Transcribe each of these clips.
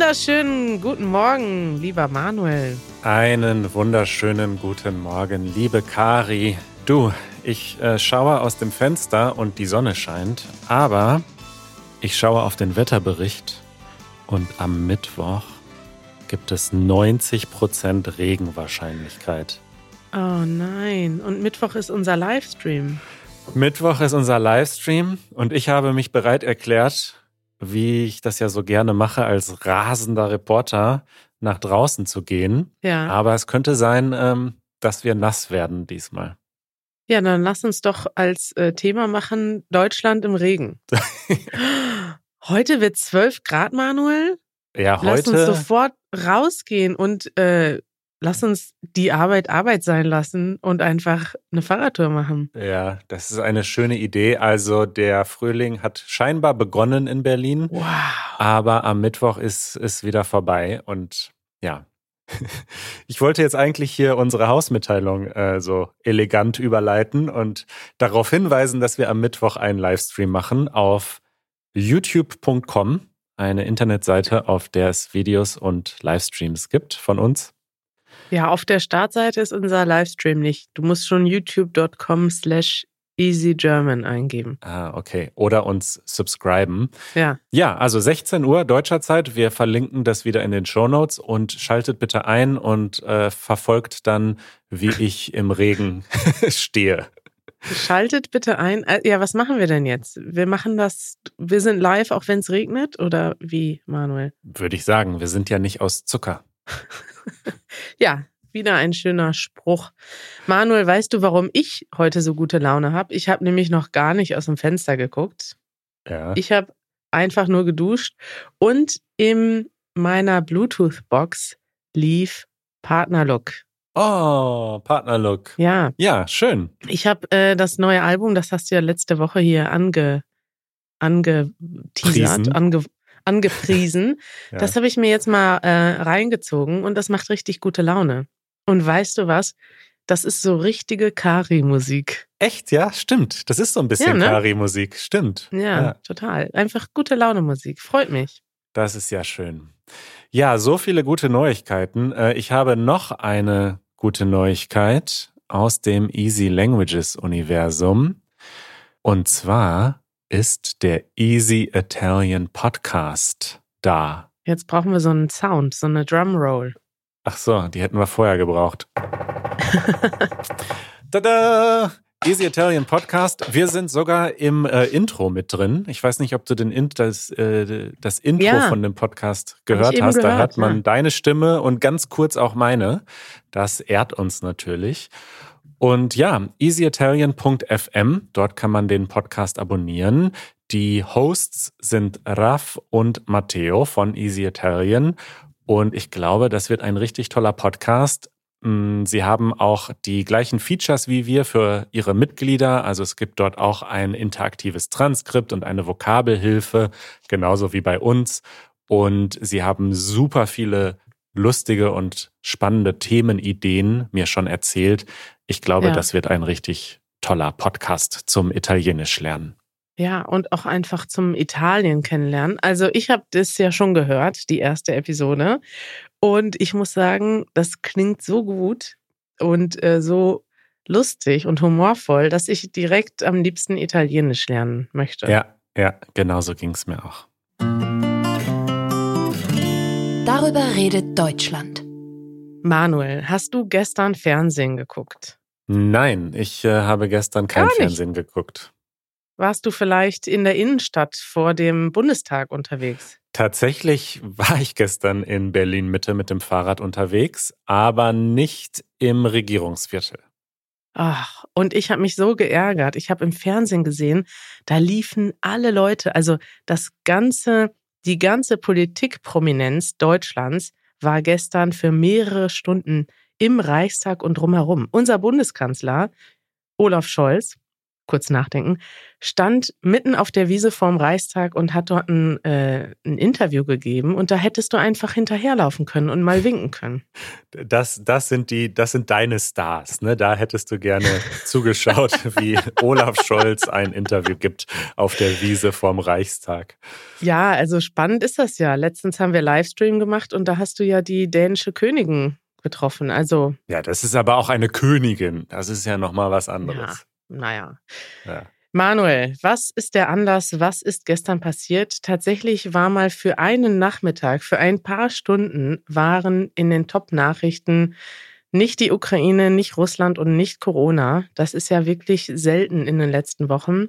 wunderschönen guten Morgen, lieber Manuel. Einen wunderschönen guten Morgen, liebe Kari. Du, ich äh, schaue aus dem Fenster und die Sonne scheint, aber ich schaue auf den Wetterbericht und am Mittwoch gibt es 90% Regenwahrscheinlichkeit. Oh nein, und Mittwoch ist unser Livestream. Mittwoch ist unser Livestream und ich habe mich bereit erklärt, wie ich das ja so gerne mache, als rasender Reporter nach draußen zu gehen. Ja. Aber es könnte sein, ähm, dass wir nass werden diesmal. Ja, dann lass uns doch als äh, Thema machen Deutschland im Regen. heute wird 12 Grad, Manuel. Ja, Lass uns heute. sofort rausgehen und äh, lass uns die Arbeit Arbeit sein lassen und einfach eine Fahrradtour machen. Ja, das ist eine schöne Idee. Also der Frühling hat scheinbar begonnen in Berlin, Wow. aber am Mittwoch ist es wieder vorbei. Und ja, ich wollte jetzt eigentlich hier unsere Hausmitteilung äh, so elegant überleiten und darauf hinweisen, dass wir am Mittwoch einen Livestream machen auf youtube.com, eine Internetseite, auf der es Videos und Livestreams gibt von uns. Ja, auf der Startseite ist unser Livestream nicht. Du musst schon youtube.com slash easygerman eingeben. Ah, okay. Oder uns subscriben. Ja. Ja, also 16 Uhr deutscher Zeit. Wir verlinken das wieder in den Show Notes und schaltet bitte ein und äh, verfolgt dann, wie ich im Regen stehe. Schaltet bitte ein. Äh, Ja, was machen wir denn jetzt? Wir machen das, wir sind live, auch wenn es regnet? Oder wie, Manuel? Würde ich sagen, wir sind ja nicht aus Zucker. Ja, wieder ein schöner Spruch. Manuel, weißt du, warum ich heute so gute Laune habe? Ich habe nämlich noch gar nicht aus dem Fenster geguckt. Ja. Ich habe einfach nur geduscht und in meiner Bluetooth-Box lief Partnerlook. oh, Partnerlook. Ja, Ja, schön. ich habe äh, das neue Album, das hast du ja letzte Woche hier ange, angeteasert, ange, angepriesen. Ja. Das habe ich mir jetzt mal äh, reingezogen und das macht richtig gute Laune. Und weißt du was? Das ist so richtige Kari-Musik. Echt, ja, stimmt. Das ist so ein bisschen Ja, ne? Kari-Musik, stimmt. Ja, total. Einfach gute Laune-Musik. Freut mich. Das ist ja schön. Ja, so viele gute Neuigkeiten. Äh, Ich habe noch eine gute Neuigkeit aus dem Easy Languages Universum. Und zwar ist der Easy Italian Podcast da. Jetzt brauchen wir so einen Sound, so eine Drumroll. Ach so, die hätten wir vorher gebraucht. Tada! Easy Italian Podcast. Wir sind sogar im äh, Intro mit drin. Ich weiß nicht, ob du den In das, äh, das Intro Ja. von dem Podcast gehört hast. da gehört, hört man ja. deine Stimme und ganz kurz auch meine. Das ehrt uns natürlich. Und ja, easyitalian.fm, dort kann man den Podcast abonnieren. Die Hosts sind Raf und Matteo von Easy Italian. Und ich glaube, das wird ein richtig toller Podcast. Mm, Sie haben auch die gleichen Features wie wir für Ihre Mitglieder. Also es gibt dort auch ein interaktives Transkript und eine Vokabelhilfe, genauso wie bei uns. Und Sie haben super viele lustige und spannende Themenideen mir schon erzählt. Ich glaube, Ja. das wird ein richtig toller Podcast zum Italienisch lernen. Ja, und auch einfach zum Italien kennenlernen. Also ich habe das ja schon gehört, die erste Episode. Und ich muss sagen, das klingt so gut und äh, so lustig und humorvoll, dass ich direkt am liebsten Italienisch lernen möchte. Ja, ja, genauso ging es mir auch. Darüber redet Deutschland. Manuel, hast du gestern Fernsehen geguckt? Nein, ich äh, habe gestern kein Gar nicht. Fernsehen geguckt. Warst du vielleicht in der Innenstadt vor dem Bundestag unterwegs? Tatsächlich war ich gestern in Berlin Mitte mit dem Fahrrad unterwegs, aber nicht im Regierungsviertel. Ach, und ich habe mich so geärgert. Ich habe im Fernsehen gesehen, da liefen alle Leute, also das ganze, die ganze Politikprominenz Deutschlands war gestern für mehrere Stunden im Reichstag und drumherum. Unser Bundeskanzler Olaf Scholz kurz nachdenken, stand mitten auf der Wiese vorm Reichstag und hat dort ein, äh, ein Interview gegeben und da hättest du einfach hinterherlaufen können und mal winken können. Das, das sind die, das sind deine Stars, ne? Da hättest du gerne zugeschaut, wie Olaf Scholz ein Interview gibt auf der Wiese vorm Reichstag. Ja, also spannend ist das ja. Letztens haben wir Livestream gemacht und da hast du ja die dänische Königin getroffen. Also. Ja, das ist aber auch eine Königin. Das ist ja nochmal was anderes. Ja, naja. Ja. Manuel, was ist der Anlass? Was ist gestern passiert? Tatsächlich war mal für einen Nachmittag, für ein paar Stunden waren in den Top-Nachrichten nicht die Ukraine, nicht Russland und nicht Corona. Das ist ja wirklich selten in den letzten Wochen.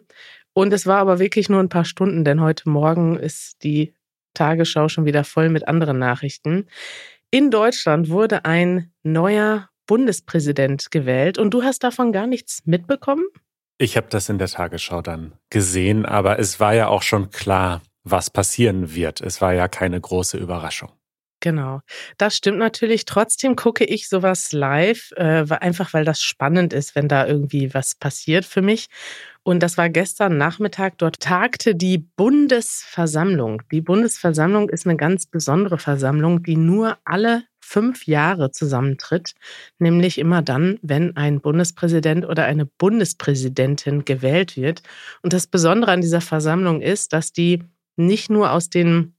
Und es war aber wirklich nur ein paar Stunden, denn heute Morgen ist die Tagesschau schon wieder voll mit anderen Nachrichten. In Deutschland wurde ein neuer Bundespräsident gewählt und du hast davon gar nichts mitbekommen? Ich habe das in der Tagesschau dann gesehen, aber es war ja auch schon klar, was passieren wird. Es war ja keine große Überraschung. Genau, das stimmt natürlich. Trotzdem gucke ich sowas live, äh, einfach weil das spannend ist, wenn da irgendwie was passiert für mich. Und das war gestern Nachmittag. Dort tagte die Bundesversammlung. Die Bundesversammlung ist eine ganz besondere Versammlung, die nur alle fünf Jahre zusammentritt, nämlich immer dann, wenn ein Bundespräsident oder eine Bundespräsidentin gewählt wird. Und das Besondere an dieser Versammlung ist, dass die nicht nur aus den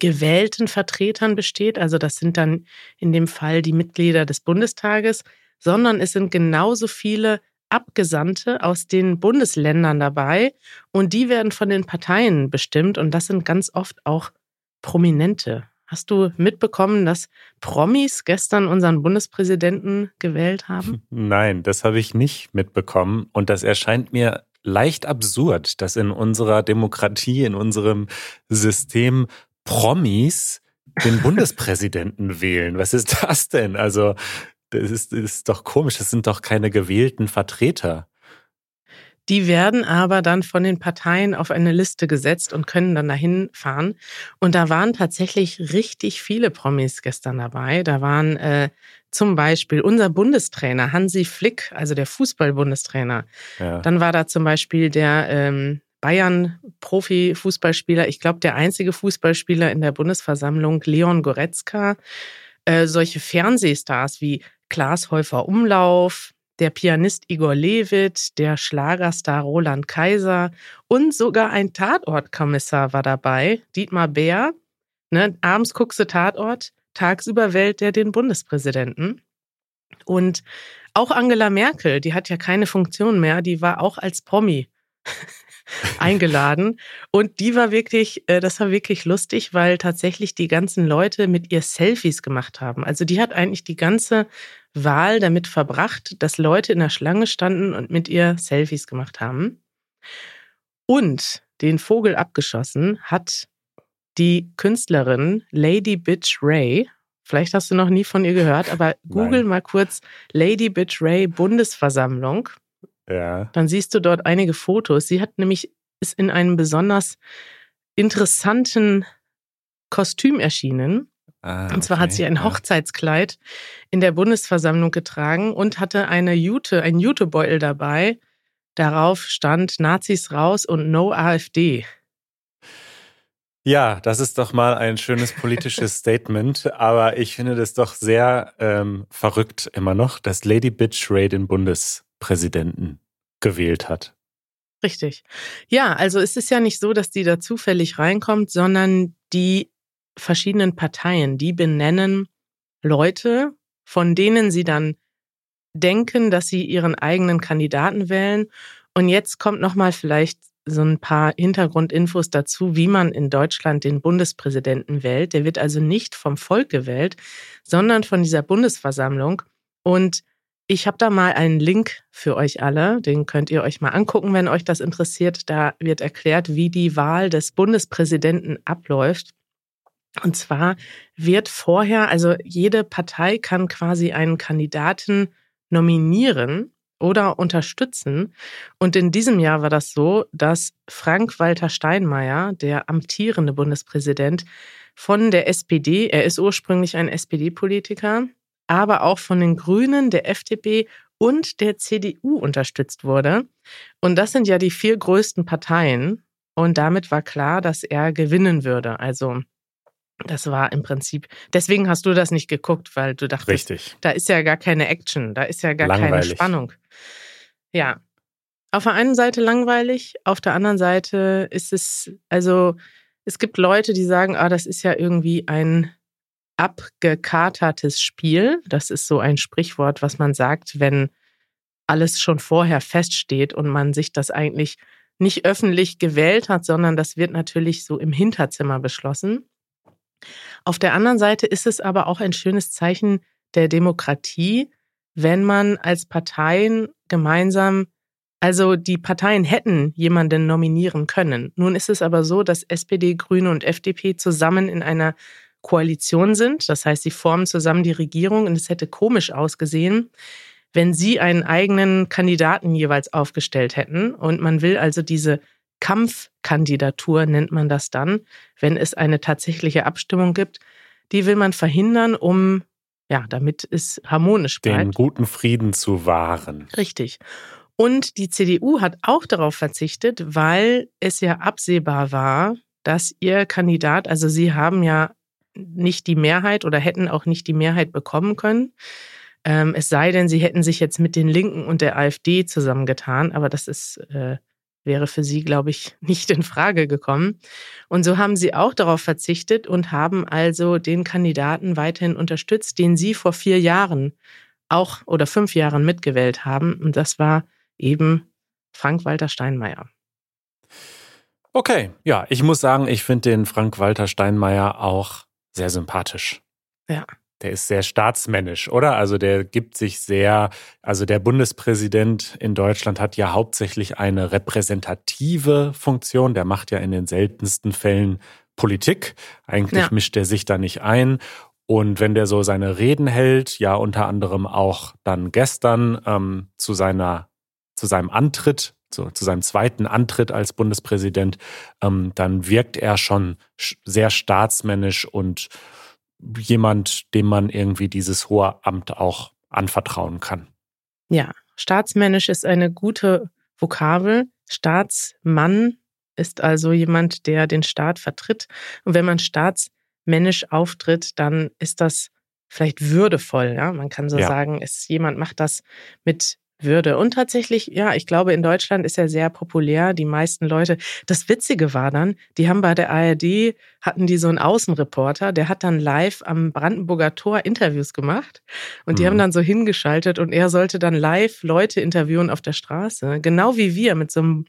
gewählten Vertretern besteht, also das sind dann in dem Fall die Mitglieder des Bundestages, sondern es sind genauso viele Abgesandte aus den Bundesländern dabei und die werden von den Parteien bestimmt und das sind ganz oft auch Prominente. Hast du mitbekommen, dass Promis gestern unseren Bundespräsidenten gewählt haben? Nein, das habe ich nicht mitbekommen. Und das erscheint mir leicht absurd, dass in unserer Demokratie, in unserem System Promis den Bundespräsidenten wählen. Was ist das denn? Also, das ist, das ist doch komisch. Das sind doch keine gewählten Vertreter. Die werden aber dann von den Parteien auf eine Liste gesetzt und können dann dahin fahren. Und da waren tatsächlich richtig viele Promis gestern dabei. Da waren äh, zum Beispiel unser Bundestrainer Hansi Flick, also der Fußball-Bundestrainer. Ja. Dann war da zum Beispiel der ähm, Bayern-Profi-Fußballspieler, ich glaube der einzige Fußballspieler in der Bundesversammlung, Leon Goretzka. Äh, solche Fernsehstars wie Klaas Häufer Umlauf, der Pianist Igor Levit, der Schlagerstar Roland Kaiser und sogar ein Tatortkommissar war dabei, Dietmar Bär. Ne, abends guckst du Tatort, tagsüber wählt er den Bundespräsidenten. Und auch Angela Merkel, die hat ja keine Funktion mehr, die war auch als Promi eingeladen. Und die war wirklich, äh, das war wirklich lustig, weil tatsächlich die ganzen Leute mit ihr Selfies gemacht haben. Also die hat eigentlich die ganze Wahl damit verbracht, dass Leute in der Schlange standen und mit ihr Selfies gemacht haben. Und den Vogel abgeschossen hat die Künstlerin Lady Bitch Ray. Vielleicht hast du noch nie von ihr gehört, aber google Nein. mal kurz Lady Bitch Ray Bundesversammlung. Ja. Dann siehst du dort einige Fotos. Sie hat nämlich ist in einem besonders interessanten Kostüm erschienen. Ah, und zwar okay, hat sie ein Hochzeitskleid in der Bundesversammlung getragen und hatte eine Jute, ein Jutebeutel dabei. Darauf stand Nazis raus und No AfD. Ja, das ist doch mal ein schönes politisches Statement, aber ich finde das doch sehr ähm, verrückt immer noch, dass Lady Bitch Ray den Bundespräsidenten gewählt hat. Richtig. Ja, also es ist ja nicht so, dass die da zufällig reinkommt, sondern die verschiedenen Parteien, die benennen Leute, von denen sie dann denken, dass sie ihren eigenen Kandidaten wählen. Und jetzt kommt nochmal vielleicht so ein paar Hintergrundinfos dazu, wie man in Deutschland den Bundespräsidenten wählt. Der wird also nicht vom Volk gewählt, sondern von dieser Bundesversammlung. Und ich habe da mal einen Link für euch alle, den könnt ihr euch mal angucken, wenn euch das interessiert. Da wird erklärt, wie die Wahl des Bundespräsidenten abläuft. Und zwar wird vorher, also jede Partei kann quasi einen Kandidaten nominieren oder unterstützen. Und in diesem Jahr war das so, dass Frank-Walter Steinmeier, der amtierende Bundespräsident, von der SPD, er ist ursprünglich ein SPD-Politiker, aber auch von den Grünen, der FDP und der CDU unterstützt wurde. Und das sind ja die vier größten Parteien. Und damit war klar, dass er gewinnen würde. Also das war im Prinzip, deswegen hast du das nicht geguckt, weil du dachtest, Richtig. da ist ja gar keine Action, da ist ja gar keine Langweilig. Spannung. Ja. Auf der einen Seite langweilig, auf der anderen Seite ist es, also es gibt Leute, die sagen, ah, das ist ja irgendwie ein abgekatertes Spiel. Das ist so ein Sprichwort, was man sagt, wenn alles schon vorher feststeht und man sich das eigentlich nicht öffentlich gewählt hat, sondern das wird natürlich so im Hinterzimmer beschlossen. Auf der anderen Seite ist es aber auch ein schönes Zeichen der Demokratie, wenn man als Parteien gemeinsam, also die Parteien hätten jemanden nominieren können. Nun ist es aber so, dass SPD, Grüne und FDP zusammen in einer Koalition sind. Das heißt, sie formen zusammen die Regierung und es hätte komisch ausgesehen, wenn sie einen eigenen Kandidaten jeweils aufgestellt hätten. Und man will also diese Kampfkandidatur, nennt man das dann, wenn es eine tatsächliche Abstimmung gibt, die will man verhindern, um, ja, damit es harmonisch bleibt. Den guten Frieden zu wahren. Richtig. Und die CDU hat auch darauf verzichtet, weil es ja absehbar war, dass ihr Kandidat, also sie haben ja nicht die Mehrheit oder hätten auch nicht die Mehrheit bekommen können. Ähm, es sei denn, sie hätten sich jetzt mit den Linken und der AfD zusammengetan, aber das ist, äh, wäre für sie, glaube ich, nicht in Frage gekommen. Und so haben sie auch darauf verzichtet und haben also den Kandidaten weiterhin unterstützt, den sie vor vier Jahren auch oder fünf Jahren mitgewählt haben. Und das war eben Frank-Walter Steinmeier. Okay, ja, ich muss sagen, ich finde den Frank-Walter Steinmeier auch sehr sympathisch. Ja. Der ist sehr staatsmännisch, oder? Also der gibt sich sehr, also der Bundespräsident in Deutschland hat ja hauptsächlich eine repräsentative Funktion. Der macht ja in den seltensten Fällen Politik. Eigentlich Ja. mischt er sich da nicht ein. Und wenn der so seine Reden hält, ja unter anderem auch dann gestern ähm, zu seiner, zu seinem Antritt, zu, zu seinem zweiten Antritt als Bundespräsident, ähm, dann wirkt er schon sch- sehr staatsmännisch und jemand, dem man irgendwie dieses hohe Amt auch anvertrauen kann. Ja, staatsmännisch ist eine gute Vokabel. Staatsmann ist also jemand, der den Staat vertritt. Und wenn man staatsmännisch auftritt, dann ist das vielleicht würdevoll. Ja, man kann so Ja. sagen, es, jemand macht das mit Würde. Und tatsächlich, ja, ich glaube, in Deutschland ist er sehr populär. Die meisten Leute. Das Witzige war dann, die haben bei der ARD hatten die so einen Außenreporter, der hat dann live am Brandenburger Tor Interviews gemacht. Und die Mhm. haben dann so hingeschaltet und er sollte dann live Leute interviewen auf der Straße. Genau wie wir mit so einem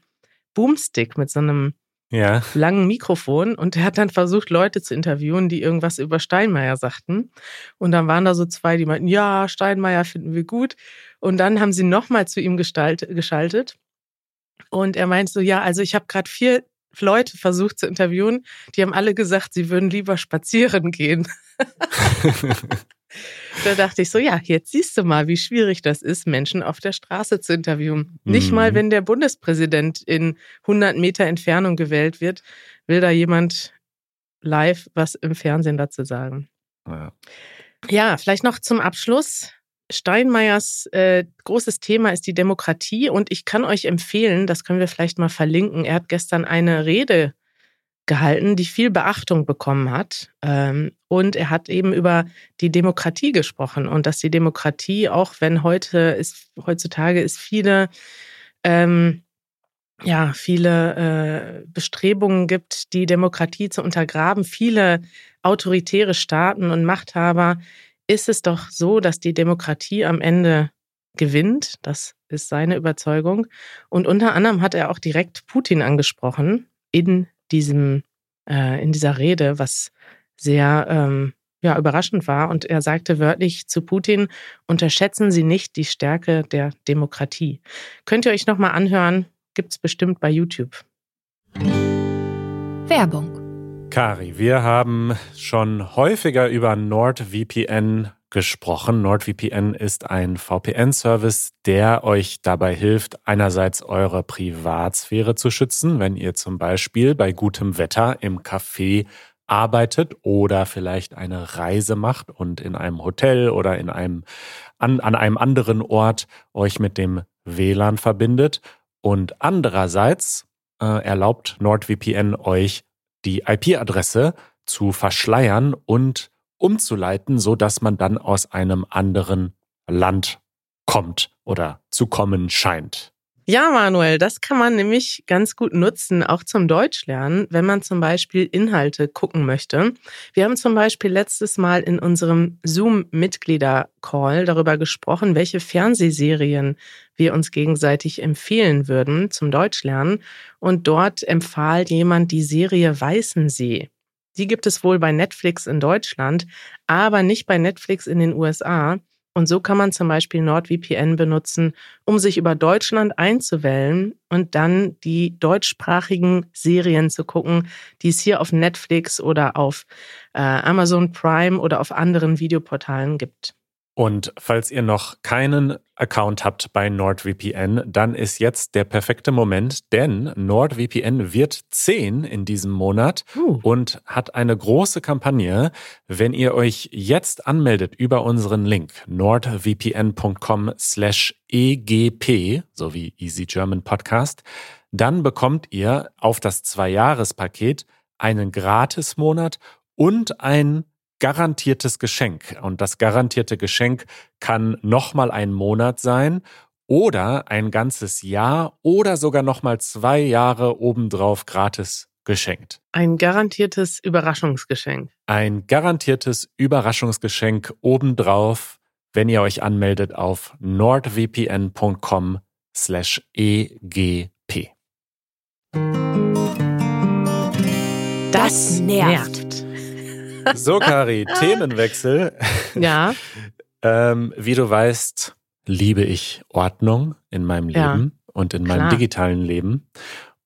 Boomstick, mit so einem Ja. langen Mikrofon. Und er hat dann versucht, Leute zu interviewen, die irgendwas über Steinmeier sagten. Und dann waren da so zwei, die meinten, ja, Steinmeier finden wir gut. Und dann haben sie nochmal zu ihm gestalt, geschaltet. Und er meint so, ja, also ich habe gerade vier Leute versucht zu interviewen, die haben alle gesagt, sie würden lieber spazieren gehen. Da dachte ich so, ja, jetzt siehst du mal, wie schwierig das ist, Menschen auf der Straße zu interviewen. Nicht Mhm. mal, wenn der Bundespräsident in 100 Meter Entfernung gewählt wird, will da jemand live was im Fernsehen dazu sagen. ja. Ja, vielleicht noch zum Abschluss. Steinmeiers äh, großes Thema ist die Demokratie und ich kann euch empfehlen, das können wir vielleicht mal verlinken. Er hat gestern eine Rede gehalten, die viel Beachtung bekommen hat. Ähm, und er hat eben über die Demokratie gesprochen und dass die Demokratie, auch wenn heute ist, heutzutage ist viele, ähm, ja, viele äh, Bestrebungen gibt, die Demokratie zu untergraben, viele autoritäre Staaten und Machthaber, ist es doch so, dass die Demokratie am Ende gewinnt. Das ist seine Überzeugung. Und unter anderem hat er auch direkt Putin angesprochen in diesem, äh, in dieser Rede, was sehr ähm, ja, überraschend war. Und er sagte wörtlich zu Putin, unterschätzen Sie nicht die Stärke der Demokratie. Könnt ihr euch nochmal anhören, gibt's bestimmt bei YouTube. Werbung. Kari, wir haben schon häufiger über NordVPN gesprochen. NordVPN ist ein VPN-Service, der euch dabei hilft, einerseits eure Privatsphäre zu schützen, wenn ihr zum Beispiel bei gutem Wetter im Café arbeitet oder vielleicht eine Reise macht und in einem Hotel oder in einem, an, an einem anderen Ort euch mit dem WLAN verbindet. Und andererseits äh, erlaubt NordVPN euch die IP-Adresse zu verschleiern und umzuleiten, so dass man dann aus einem anderen Land kommt oder zu kommen scheint. Ja, Manuel, das kann man nämlich ganz gut nutzen, auch zum Deutschlernen, wenn man zum Beispiel Inhalte gucken möchte. Wir haben zum Beispiel letztes Mal in unserem Zoom-Mitglieder-Call darüber gesprochen, welche Fernsehserien wir uns gegenseitig empfehlen würden zum Deutschlernen. Und dort empfahl jemand die Serie Weißensee. Die gibt es wohl bei Netflix in Deutschland, aber nicht bei Netflix in den USA. Und so kann man zum Beispiel NordVPN benutzen, um sich über Deutschland einzuwählen und dann die deutschsprachigen Serien zu gucken, die es hier auf Netflix oder auf äh, Amazon Prime oder auf anderen Videoportalen gibt. Und falls ihr noch keinen Account habt bei NordVPN, dann ist jetzt der perfekte Moment, denn NordVPN wird 10 in diesem Monat uh. und hat eine große Kampagne. Wenn ihr euch jetzt anmeldet über unseren Link nordvpn.com slash egp, so wie Easy German Podcast, dann bekommt ihr auf das Zwei-Jahres-Paket einen Gratis-Monat und ein garantiertes Geschenk. Und das garantierte Geschenk kann nochmal ein Monat sein oder ein ganzes Jahr oder sogar nochmal zwei Jahre obendrauf gratis geschenkt. Ein garantiertes Überraschungsgeschenk. Ein garantiertes Überraschungsgeschenk obendrauf, wenn ihr euch anmeldet auf nordvpn.com slash egp. Das nervt. So, Kari, Themenwechsel. Ja. ähm, wie du weißt, liebe ich Ordnung in meinem Leben ja, und in meinem klar. digitalen Leben.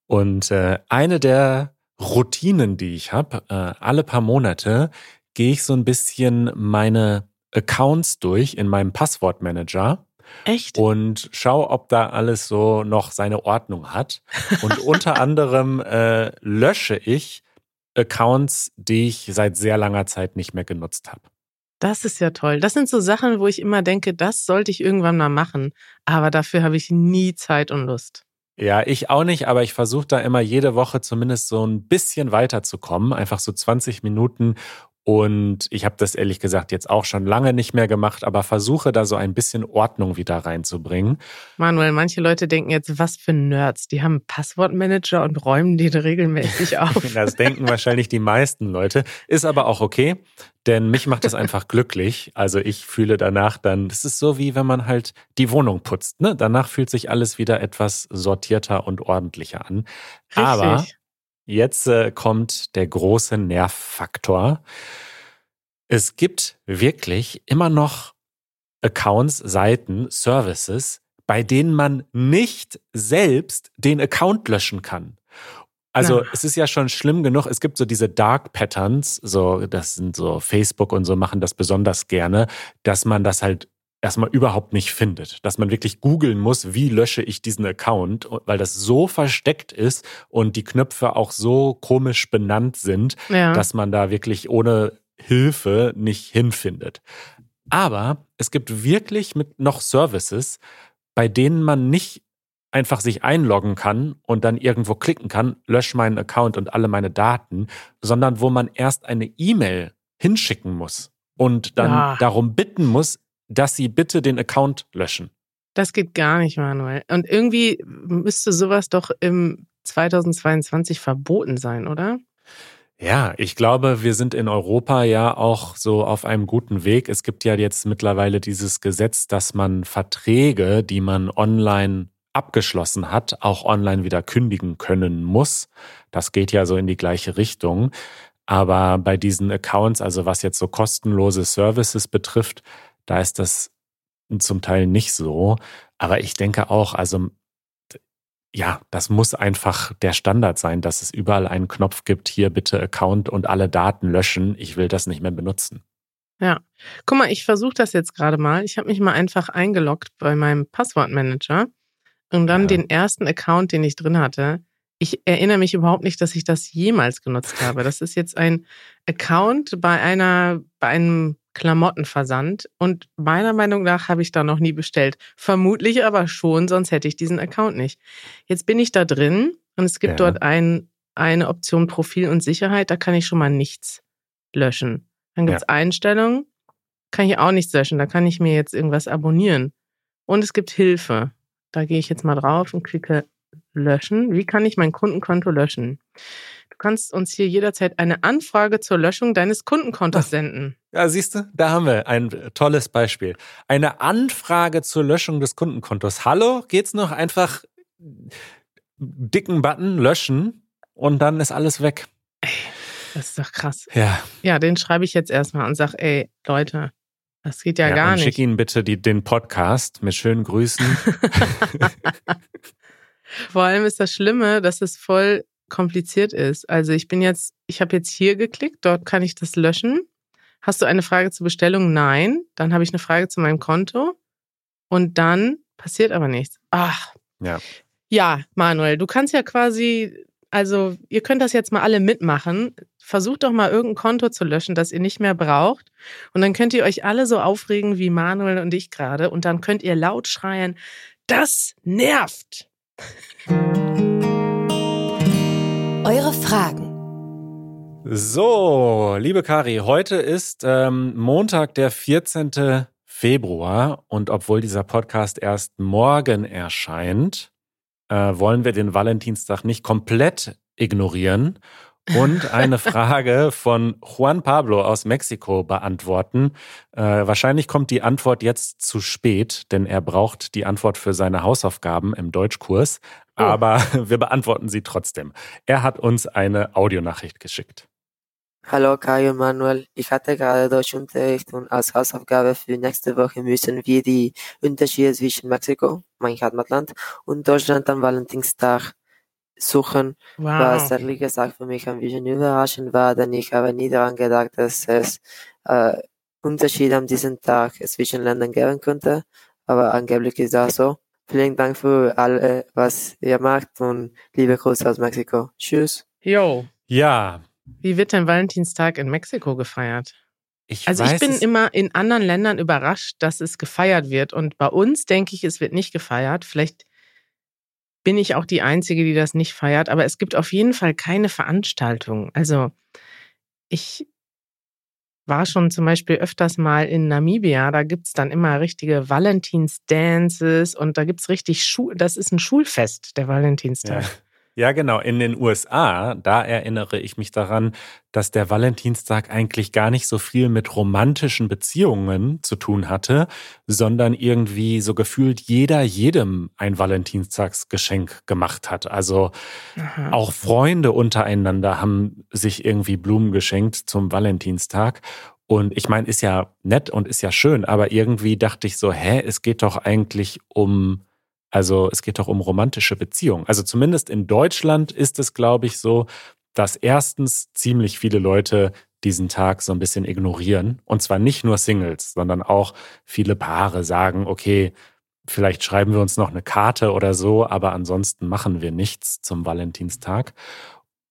Und äh, eine der Routinen, die ich habe, äh, alle paar Monate gehe ich so ein bisschen meine Accounts durch in meinem Passwortmanager. Echt? Und schau, ob da alles so noch seine Ordnung hat. Und unter anderem äh, lösche ich Accounts, die ich seit sehr langer Zeit nicht mehr genutzt habe. Das ist ja toll. Das sind so Sachen, wo ich immer denke, das sollte ich irgendwann mal machen. Aber dafür habe ich nie Zeit und Lust. Ja, ich auch nicht, aber ich versuche da immer jede Woche zumindest so ein bisschen weiterzukommen. Einfach so 20 Minuten und ich habe das ehrlich gesagt jetzt auch schon lange nicht mehr gemacht, aber versuche da so ein bisschen Ordnung wieder reinzubringen. Manuel, manche Leute denken jetzt, was für Nerds. Die haben Passwortmanager und räumen die regelmäßig auf. das denken wahrscheinlich die meisten Leute. Ist aber auch okay, denn mich macht das einfach glücklich. Also ich fühle danach dann, das ist so wie wenn man halt die Wohnung putzt. Ne? Danach fühlt sich alles wieder etwas sortierter und ordentlicher an. Richtig. Aber Jetzt äh, kommt der große Nervfaktor. Es gibt wirklich immer noch Accounts, Seiten, Services, bei denen man nicht selbst den Account löschen kann. Also ja. es ist ja schon schlimm genug. Es gibt so diese Dark Patterns, so das sind so Facebook und so machen das besonders gerne, dass man das halt erstmal überhaupt nicht findet. Dass man wirklich googeln muss, wie lösche ich diesen Account, weil das so versteckt ist und die Knöpfe auch so komisch benannt sind, ja. dass man da wirklich ohne Hilfe nicht hinfindet. Aber es gibt wirklich mit noch Services, bei denen man nicht einfach sich einloggen kann und dann irgendwo klicken kann, lösch meinen Account und alle meine Daten, sondern wo man erst eine E-Mail hinschicken muss und dann ja. darum bitten muss, dass sie bitte den Account löschen. Das geht gar nicht, Manuel. Und irgendwie müsste sowas doch im 2022 verboten sein, oder? Ja, ich glaube, wir sind in Europa ja auch so auf einem guten Weg. Es gibt ja jetzt mittlerweile dieses Gesetz, dass man Verträge, die man online abgeschlossen hat, auch online wieder kündigen können muss. Das geht ja so in die gleiche Richtung. Aber bei diesen Accounts, also was jetzt so kostenlose Services betrifft, da ist das zum Teil nicht so. Aber ich denke auch, also ja, das muss einfach der Standard sein, dass es überall einen Knopf gibt, hier bitte Account und alle Daten löschen. Ich will das nicht mehr benutzen. Ja, guck mal, ich versuche das jetzt gerade mal. Ich habe mich mal einfach eingeloggt bei meinem Passwortmanager und dann ja. den ersten Account, den ich drin hatte. Ich erinnere mich überhaupt nicht, dass ich das jemals genutzt habe. Das ist jetzt ein Account bei einer, bei einem Klamottenversand und meiner Meinung nach habe ich da noch nie bestellt. Vermutlich aber schon, sonst hätte ich diesen Account nicht. Jetzt bin ich da drin und es gibt ja. dort ein, eine Option Profil und Sicherheit, da kann ich schon mal nichts löschen. Dann gibt es ja. Einstellungen, kann ich auch nichts löschen, da kann ich mir jetzt irgendwas abonnieren. Und es gibt Hilfe. Da gehe ich jetzt mal drauf und klicke löschen. Wie kann ich mein Kundenkonto löschen? Du kannst uns hier jederzeit eine Anfrage zur Löschung deines Kundenkontos senden. Ja, siehst du, da haben wir ein tolles Beispiel. Eine Anfrage zur Löschung des Kundenkontos. Hallo, geht's noch einfach dicken Button löschen und dann ist alles weg. Ey, das ist doch krass. Ja. Ja, den schreibe ich jetzt erstmal und sag, ey, Leute, das geht ja, ja gar nicht. Schick Ihnen bitte die, den Podcast mit schönen Grüßen. Vor allem ist das Schlimme, dass es voll kompliziert ist. Also ich bin jetzt, ich habe jetzt hier geklickt, dort kann ich das löschen. Hast du eine Frage zur Bestellung? Nein. Dann habe ich eine Frage zu meinem Konto und dann passiert aber nichts. Ach. Ja. Ja, Manuel, du kannst ja quasi, also ihr könnt das jetzt mal alle mitmachen. Versucht doch mal irgendein Konto zu löschen, das ihr nicht mehr braucht. Und dann könnt ihr euch alle so aufregen wie Manuel und ich gerade. Und dann könnt ihr laut schreien, das nervt. Eure Fragen. So, liebe Kari, heute ist ähm, Montag, der 14. Februar und obwohl dieser Podcast erst morgen erscheint, äh, wollen wir den Valentinstag nicht komplett ignorieren und eine Frage von Juan Pablo aus Mexiko beantworten. Äh, wahrscheinlich kommt die Antwort jetzt zu spät, denn er braucht die Antwort für seine Hausaufgaben im Deutschkurs. Oh. Aber wir beantworten sie trotzdem. Er hat uns eine Audionachricht geschickt. Hallo Kajo Manuel, ich hatte gerade Deutschunterricht und als Hausaufgabe für nächste Woche müssen wir die Unterschiede zwischen Mexiko, mein Heimatland, und Deutschland am Valentinstag suchen, wow. was ehrlich gesagt für mich ein bisschen überraschend war, denn ich habe nie daran gedacht, dass es äh, Unterschiede an diesem Tag zwischen Ländern geben könnte, aber angeblich ist das so. Vielen Dank für alles, was ihr macht und liebe Grüße aus Mexiko. Tschüss. Jo. Ja. Wie wird denn Valentinstag in Mexiko gefeiert? Ich also weiß, ich bin immer in anderen Ländern überrascht, dass es gefeiert wird. Und bei uns denke ich, es wird nicht gefeiert. Vielleicht bin ich auch die Einzige, die das nicht feiert. Aber es gibt auf jeden Fall keine Veranstaltung. Also ich war schon zum Beispiel öfters mal in Namibia. Da gibt es dann immer richtige Valentinsdances und da gibt es richtig Schul. Das ist ein Schulfest, der Valentinstag. Ja. Ja, genau. In den USA, da erinnere ich mich daran, dass der Valentinstag eigentlich gar nicht so viel mit romantischen Beziehungen zu tun hatte, sondern irgendwie so gefühlt jeder jedem ein Valentinstagsgeschenk gemacht hat. Also Aha. auch Freunde untereinander haben sich irgendwie Blumen geschenkt zum Valentinstag. Und ich meine, ist ja nett und ist ja schön, aber irgendwie dachte ich so, hä, es geht doch eigentlich um also es geht doch um romantische Beziehungen. Also zumindest in Deutschland ist es, glaube ich, so, dass erstens ziemlich viele Leute diesen Tag so ein bisschen ignorieren. Und zwar nicht nur Singles, sondern auch viele Paare sagen, okay, vielleicht schreiben wir uns noch eine Karte oder so, aber ansonsten machen wir nichts zum Valentinstag.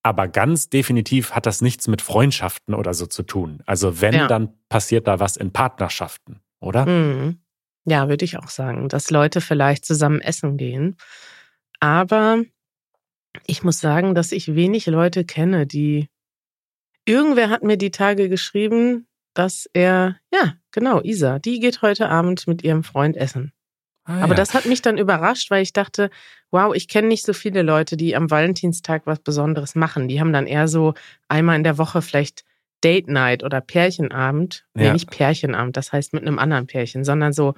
Aber ganz definitiv hat das nichts mit Freundschaften oder so zu tun. Also wenn, ja. dann passiert da was in Partnerschaften, oder? Mhm. Ja, würde ich auch sagen, dass Leute vielleicht zusammen essen gehen. Aber ich muss sagen, dass ich wenig Leute kenne, die. Irgendwer hat mir die Tage geschrieben, dass er, ja, genau, Isa, die geht heute Abend mit ihrem Freund essen. Ah, Aber ja. das hat mich dann überrascht, weil ich dachte, wow, ich kenne nicht so viele Leute, die am Valentinstag was Besonderes machen. Die haben dann eher so einmal in der Woche vielleicht Date Night oder Pärchenabend. Ja. Nee, nicht Pärchenabend, das heißt mit einem anderen Pärchen, sondern so,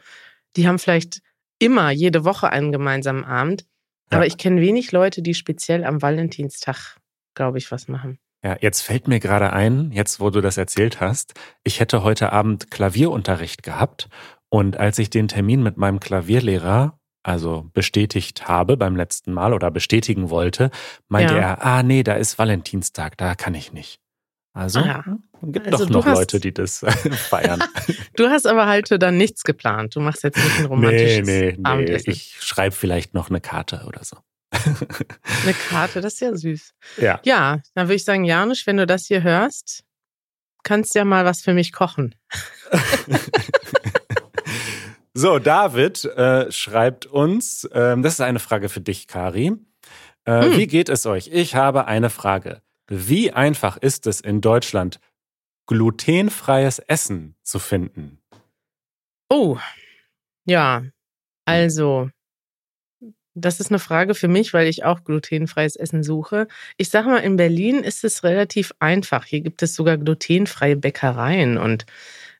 die haben vielleicht immer jede Woche einen gemeinsamen Abend. Ja. Aber ich kenne wenig Leute, die speziell am Valentinstag, glaube ich, was machen. Ja, jetzt fällt mir gerade ein, jetzt wo du das erzählt hast, ich hätte heute Abend Klavierunterricht gehabt und als ich den Termin mit meinem Klavierlehrer also bestätigt habe beim letzten Mal oder bestätigen wollte, meinte ja. er, ah nee, da ist Valentinstag, da kann ich nicht. Also ah ja. gibt also doch noch hast, Leute, die das feiern. du hast aber halt dann nichts geplant. Du machst jetzt nicht ein romantisches Nee, nee, nee. Ich schreibe vielleicht noch eine Karte oder so. Eine Karte, das ist ja süß. Ja. Ja, dann würde ich sagen, Janusz, wenn du das hier hörst, kannst ja mal was für mich kochen. so, David äh, schreibt uns, ähm, das ist eine Frage für dich, Kari. Äh, Hm. Wie geht es euch? Ich habe eine Frage. Wie einfach ist es in Deutschland, glutenfreies Essen zu finden? Oh, ja, also, das ist eine Frage für mich, weil ich auch glutenfreies Essen suche. Ich sage mal, in Berlin ist es relativ einfach. Hier gibt es sogar glutenfreie Bäckereien und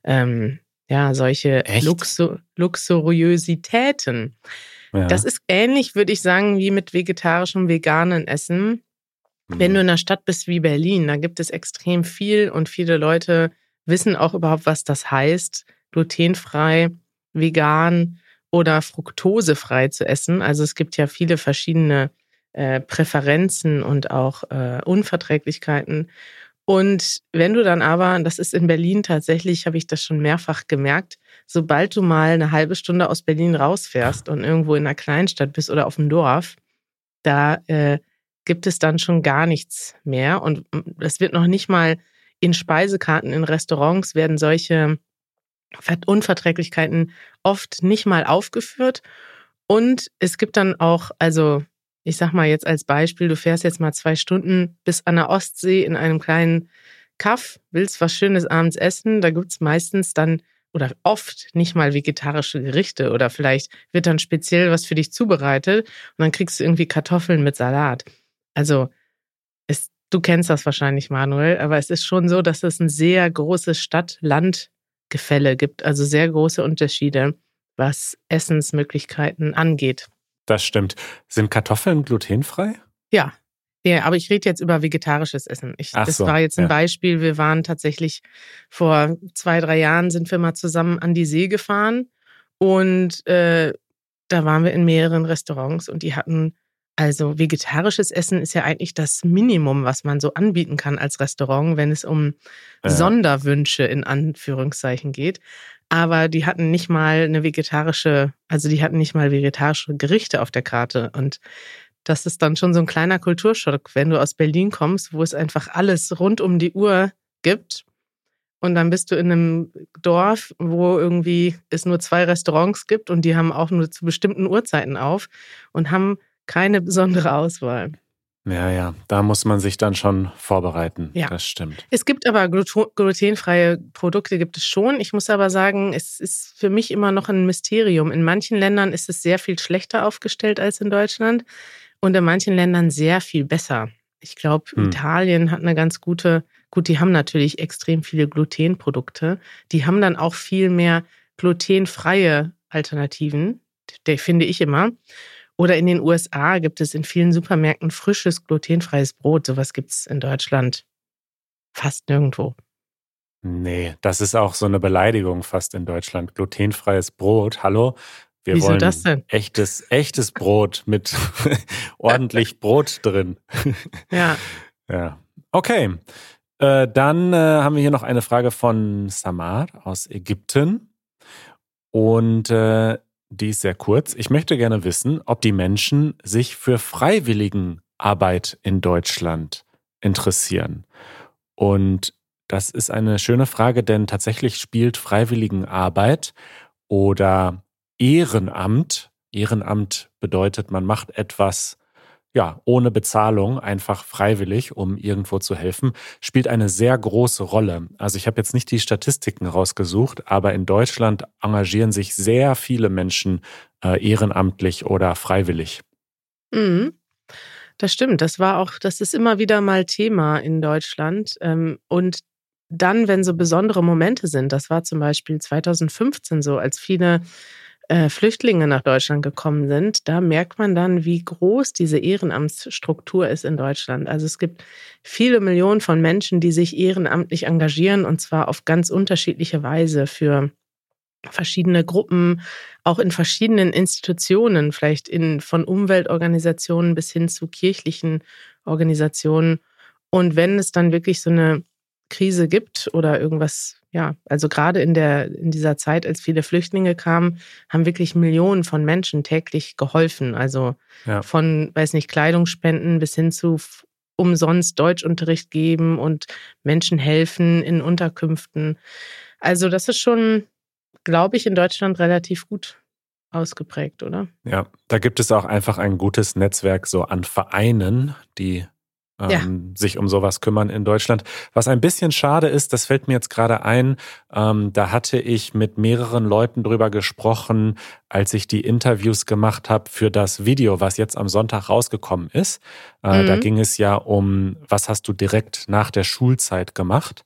ähm, ja, solche? Luxu Luxuriositäten. Ja. Das ist ähnlich, würde ich sagen, wie mit vegetarischem, veganen Essen. Wenn du in einer Stadt bist wie Berlin, da gibt es extrem viel und viele Leute wissen auch überhaupt, was das heißt, glutenfrei, vegan oder fruktosefrei zu essen. Also es gibt ja viele verschiedene äh, Präferenzen und auch äh, Unverträglichkeiten. Und wenn du dann aber, das ist in Berlin tatsächlich, habe ich das schon mehrfach gemerkt, sobald du mal eine halbe Stunde aus Berlin rausfährst und irgendwo in einer Kleinstadt bist oder auf dem Dorf, da äh, gibt es dann schon gar nichts mehr. Und es wird noch nicht mal in Speisekarten in Restaurants werden solche Ver- Unverträglichkeiten oft nicht mal aufgeführt. Und es gibt dann auch, also ich sag mal jetzt als Beispiel, du fährst jetzt mal zwei Stunden bis an der Ostsee in einem kleinen Kaff, willst was Schönes abends essen, da gibt's meistens dann oder oft nicht mal vegetarische Gerichte oder vielleicht wird dann speziell was für dich zubereitet und dann kriegst du irgendwie Kartoffeln mit Salat. Also es, du kennst das wahrscheinlich, Manuel, aber es ist schon so, dass es ein sehr großes Stadt-Land-Gefälle gibt, also sehr große Unterschiede, was Essensmöglichkeiten angeht. Das stimmt. Sind Kartoffeln glutenfrei? Ja. Ja, aber ich rede jetzt über vegetarisches Essen. Ich, das so, war jetzt ein ja. Beispiel. Wir waren tatsächlich vor zwei, drei Jahren sind wir mal zusammen an die See gefahren und äh, da waren wir in mehreren Restaurants und die hatten also vegetarisches Essen ist ja eigentlich das Minimum, was man so anbieten kann als Restaurant, wenn es um Ja. Sonderwünsche in Anführungszeichen geht. Aber die hatten nicht mal eine vegetarische, also die hatten nicht mal vegetarische Gerichte auf der Karte. Und das ist dann schon so ein kleiner Kulturschock, wenn du aus Berlin kommst, wo es einfach alles rund um die Uhr gibt. Und dann bist du in einem Dorf, wo irgendwie es nur zwei Restaurants gibt und die haben auch nur zu bestimmten Uhrzeiten auf und haben keine besondere Auswahl. Ja, ja, da muss man sich dann schon vorbereiten. Ja. Das stimmt. Es gibt aber glutenfreie Produkte, gibt es schon. Ich muss aber sagen, es ist für mich immer noch ein Mysterium. In manchen Ländern ist es sehr viel schlechter aufgestellt als in Deutschland und in manchen Ländern sehr viel besser. Ich glaube, Hm. Italien hat eine ganz gute, gut, die haben natürlich extrem viele Glutenprodukte. Die haben dann auch viel mehr glutenfreie Alternativen, der finde ich immer. Oder in den USA gibt es in vielen Supermärkten frisches glutenfreies Brot. Sowas gibt es in Deutschland fast nirgendwo. Nee, das ist auch so eine Beleidigung fast in Deutschland. Glutenfreies Brot. Hallo? Wir Wieso wollen das denn? echtes, echtes Brot mit ordentlich Brot drin. Ja, Ja. Okay. Äh, dann äh, haben wir hier noch eine Frage von Samar aus Ägypten. Und äh, die ist sehr kurz. Ich möchte gerne wissen, ob die Menschen sich für Freiwilligenarbeit in Deutschland interessieren. Und das ist eine schöne Frage, denn tatsächlich spielt Freiwilligenarbeit oder Ehrenamt, Ehrenamt bedeutet, man macht etwas ja, ohne Bezahlung, einfach freiwillig, um irgendwo zu helfen, spielt eine sehr große Rolle. Also ich habe jetzt nicht die Statistiken rausgesucht, aber in Deutschland engagieren sich sehr viele Menschen äh, ehrenamtlich oder freiwillig. mhm. das stimmt. Das war auch, das ist immer wieder mal Thema in Deutschland. Ähm, Und dann, wenn so besondere Momente sind, das war zum Beispiel 2015 so, als viele äh, Flüchtlinge nach Deutschland gekommen sind, da merkt man dann, wie groß diese Ehrenamtsstruktur ist in Deutschland. Also es gibt viele Millionen von Menschen, die sich ehrenamtlich engagieren und zwar auf ganz unterschiedliche Weise für verschiedene Gruppen, auch in verschiedenen Institutionen, vielleicht in, von Umweltorganisationen bis hin zu kirchlichen Organisationen. Und wenn es dann wirklich so eine Krise gibt oder irgendwas, ja, also gerade in der, in dieser Zeit, als viele Flüchtlinge kamen, haben wirklich Millionen von Menschen täglich geholfen. Also ja. von, weiß nicht, Kleidungsspenden bis hin zu umsonst Deutschunterricht geben und Menschen helfen in Unterkünften. Also das ist schon, glaube ich, in Deutschland relativ gut ausgeprägt, oder? Ja, da gibt es auch einfach ein gutes Netzwerk so an Vereinen, die ähm, ja. sich um sowas kümmern in Deutschland. Was ein bisschen schade ist, das fällt mir jetzt gerade ein, ähm, da hatte ich mit mehreren Leuten drüber gesprochen, als ich die Interviews gemacht habe für das Video, was jetzt am Sonntag rausgekommen ist. Äh, mhm. Da ging es ja um, was hast du direkt nach der Schulzeit gemacht?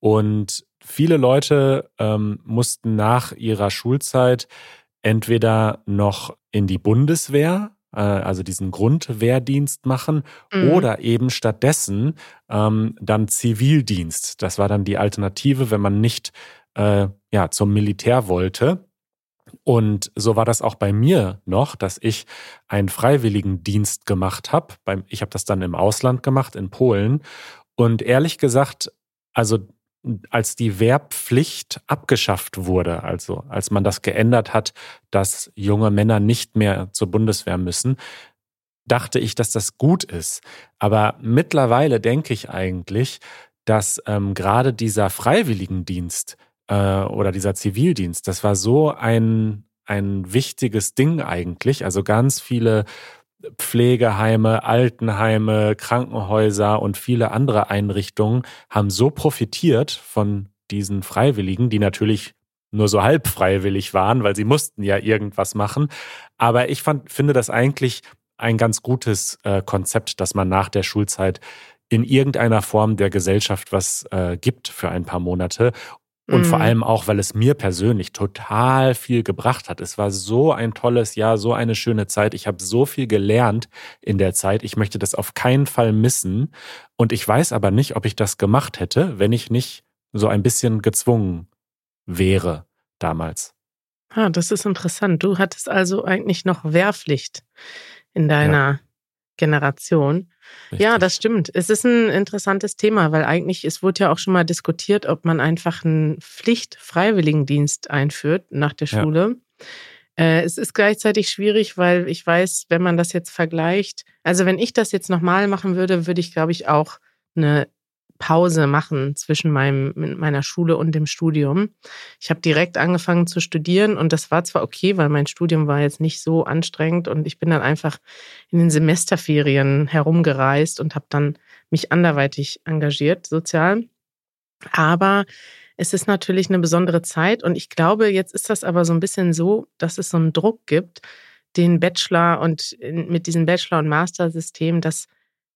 Und viele Leute ähm, mussten nach ihrer Schulzeit entweder noch in die Bundeswehr, also diesen Grundwehrdienst machen mhm. oder eben stattdessen ähm, dann Zivildienst. Das war dann die Alternative, wenn man nicht äh, ja, zum Militär wollte. Und so war das auch bei mir noch, dass ich einen Freiwilligendienst gemacht habe. Ich habe das dann im Ausland gemacht, in Polen. Und ehrlich gesagt, also als die Wehrpflicht abgeschafft wurde, also als man das geändert hat, dass junge Männer nicht mehr zur Bundeswehr müssen, dachte ich, dass das gut ist. Aber mittlerweile denke ich eigentlich, dass ähm, gerade dieser Freiwilligendienst äh, oder dieser Zivildienst, das war so ein, ein wichtiges Ding eigentlich. Also ganz viele Pflegeheime, Altenheime, Krankenhäuser und viele andere Einrichtungen haben so profitiert von diesen Freiwilligen, die natürlich nur so halb freiwillig waren, weil sie mussten ja irgendwas machen. Aber ich fand, finde das eigentlich ein ganz gutes äh, Konzept, dass man nach der Schulzeit in irgendeiner Form der Gesellschaft was äh, gibt für ein paar Monate und mhm. vor allem auch, weil es mir persönlich total viel gebracht hat. Es war so ein tolles Jahr, so eine schöne Zeit. Ich habe so viel gelernt in der Zeit. Ich möchte das auf keinen Fall missen. Und ich weiß aber nicht, ob ich das gemacht hätte, wenn ich nicht so ein bisschen gezwungen wäre damals. Ah, das ist interessant. Du hattest also eigentlich noch Wehrpflicht in deiner ja. Generation. Richtig. Ja, das stimmt. Es ist ein interessantes Thema, weil eigentlich, es wurde ja auch schon mal diskutiert, ob man einfach einen Pflicht-Freiwilligendienst einführt nach der Schule. Ja. Äh, es ist gleichzeitig schwierig, weil ich weiß, wenn man das jetzt vergleicht, also wenn ich das jetzt nochmal machen würde, würde ich, glaube ich, auch eine Pause machen zwischen meinem, meiner Schule und dem Studium. Ich habe direkt angefangen zu studieren und das war zwar okay, weil mein Studium war jetzt nicht so anstrengend und ich bin dann einfach in den Semesterferien herumgereist und habe dann mich anderweitig engagiert, sozial. Aber es ist natürlich eine besondere Zeit und ich glaube, jetzt ist das aber so ein bisschen so, dass es so einen Druck gibt, den Bachelor und mit diesem Bachelor- und Master-System, dass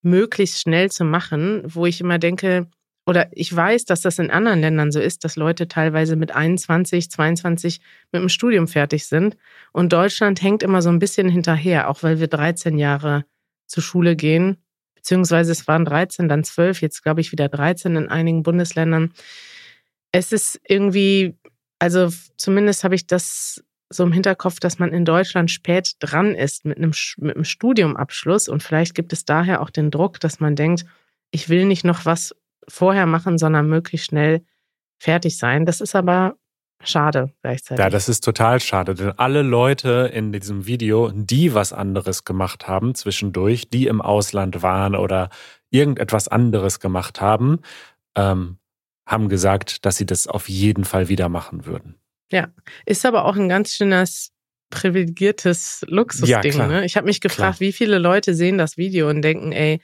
möglichst schnell zu machen, wo ich immer denke, oder ich weiß, dass das in anderen Ländern so ist, dass Leute teilweise mit 21, 22 mit dem Studium fertig sind. Und Deutschland hängt immer so ein bisschen hinterher, auch weil wir 13 Jahre zur Schule gehen. Beziehungsweise es waren 13, dann 12, jetzt glaube ich wieder 13 in einigen Bundesländern. Es ist irgendwie, also zumindest habe ich das so im Hinterkopf, dass man in Deutschland spät dran ist mit einem, mit einem Studiumabschluss und vielleicht gibt es daher auch den Druck, dass man denkt, ich will nicht noch was vorher machen, sondern möglichst schnell fertig sein. Das ist aber schade gleichzeitig. Ja, das ist total schade, denn alle Leute in diesem Video, die was anderes gemacht haben zwischendurch, die im Ausland waren oder irgendetwas anderes gemacht haben, ähm, haben gesagt, dass sie das auf jeden Fall wieder machen würden. Ja, ist aber auch ein ganz schönes privilegiertes Luxusding. Ja, ne? Ich habe mich gefragt, klar. wie viele Leute sehen das Video und denken, ey,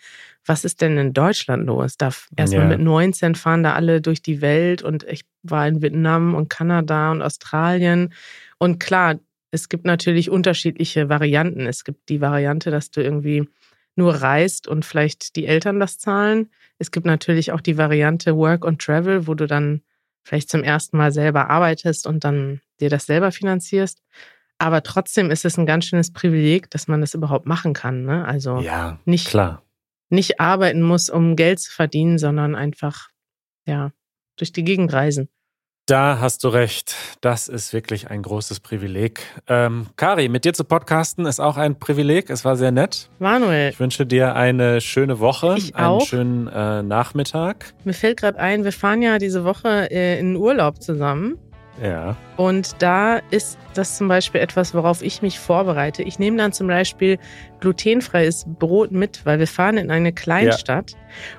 was ist denn in Deutschland los? Da erstmal ja. mit 19 fahren da alle durch die Welt und ich war in Vietnam und Kanada und Australien. Und klar, es gibt natürlich unterschiedliche Varianten. Es gibt die Variante, dass du irgendwie nur reist und vielleicht die Eltern das zahlen. Es gibt natürlich auch die Variante Work and Travel, wo du dann vielleicht zum ersten Mal selber arbeitest und dann dir das selber finanzierst. Aber trotzdem ist es ein ganz schönes Privileg, dass man das überhaupt machen kann. Ne? Also ja, nicht, klar. nicht arbeiten muss, um Geld zu verdienen, sondern einfach ja durch die Gegend reisen. Da hast du recht. Das ist wirklich ein großes Privileg. Ähm, Kari, mit dir zu podcasten ist auch ein Privileg. Es war sehr nett. Manuel. Ich wünsche dir eine schöne Woche, ich einen auch. schönen äh, Nachmittag. Mir fällt gerade ein, wir fahren ja diese Woche äh, in Urlaub zusammen. Ja. Und da ist das zum Beispiel etwas, worauf ich mich vorbereite. Ich nehme dann zum Beispiel glutenfreies Brot mit, weil wir fahren in eine Kleinstadt.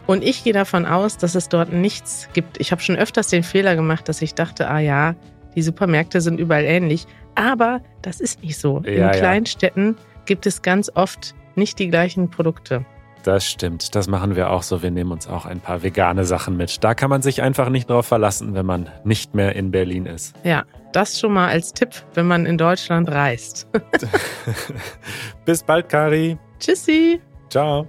Und ich gehe davon aus, dass es dort nichts gibt. Ich habe schon öfters den Fehler gemacht, dass ich dachte, ah ja, die Supermärkte sind überall ähnlich. Aber das ist nicht so. Ja, in ja. Kleinstädten gibt es ganz oft nicht die gleichen Produkte. Das stimmt. Das machen wir auch so. Wir nehmen uns auch ein paar vegane Sachen mit. Da kann man sich einfach nicht drauf verlassen, wenn man nicht mehr in Berlin ist. Ja, das schon mal als Tipp, wenn man in Deutschland reist. Bis bald, Kari. Tschüssi. Ciao.